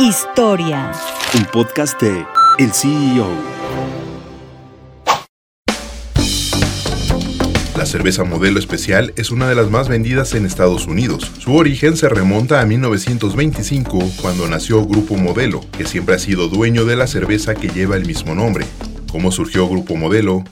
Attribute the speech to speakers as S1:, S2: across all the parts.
S1: Historia.
S2: Un podcast de El CEO.
S3: La cerveza modelo especial es una de las más vendidas en Estados Unidos. Su origen se remonta a 1925, cuando nació Grupo Modelo, que siempre ha sido dueño de la cerveza que lleva el mismo nombre. ¿Cómo surgió Grupo Modelo?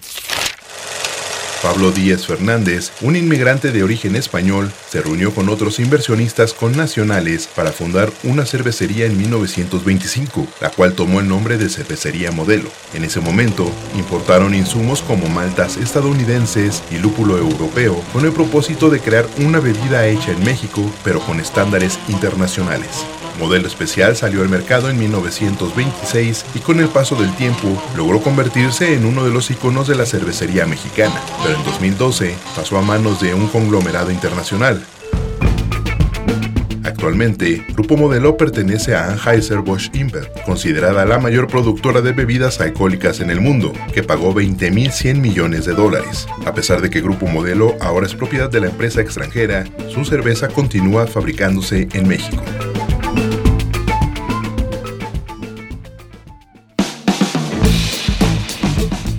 S3: Pablo Díez Fernández, un inmigrante de origen español, se reunió con otros inversionistas connacionales para fundar una cervecería en 1925, la cual tomó el nombre de Cervecería Modelo. En ese momento, importaron insumos como maltas estadounidenses y lúpulo europeo con el propósito de crear una bebida hecha en México, pero con estándares internacionales. Modelo Especial salió al mercado en 1926 y con el paso del tiempo logró convertirse en uno de los iconos de la cervecería mexicana, pero en 2012 pasó a manos de un conglomerado internacional. Actualmente, Grupo Modelo pertenece a Anheuser-Busch InBev, considerada la mayor productora de bebidas alcohólicas en el mundo, que pagó 20.100 millones de dólares. A pesar de que Grupo Modelo ahora es propiedad de la empresa extranjera, su cerveza continúa fabricándose en México.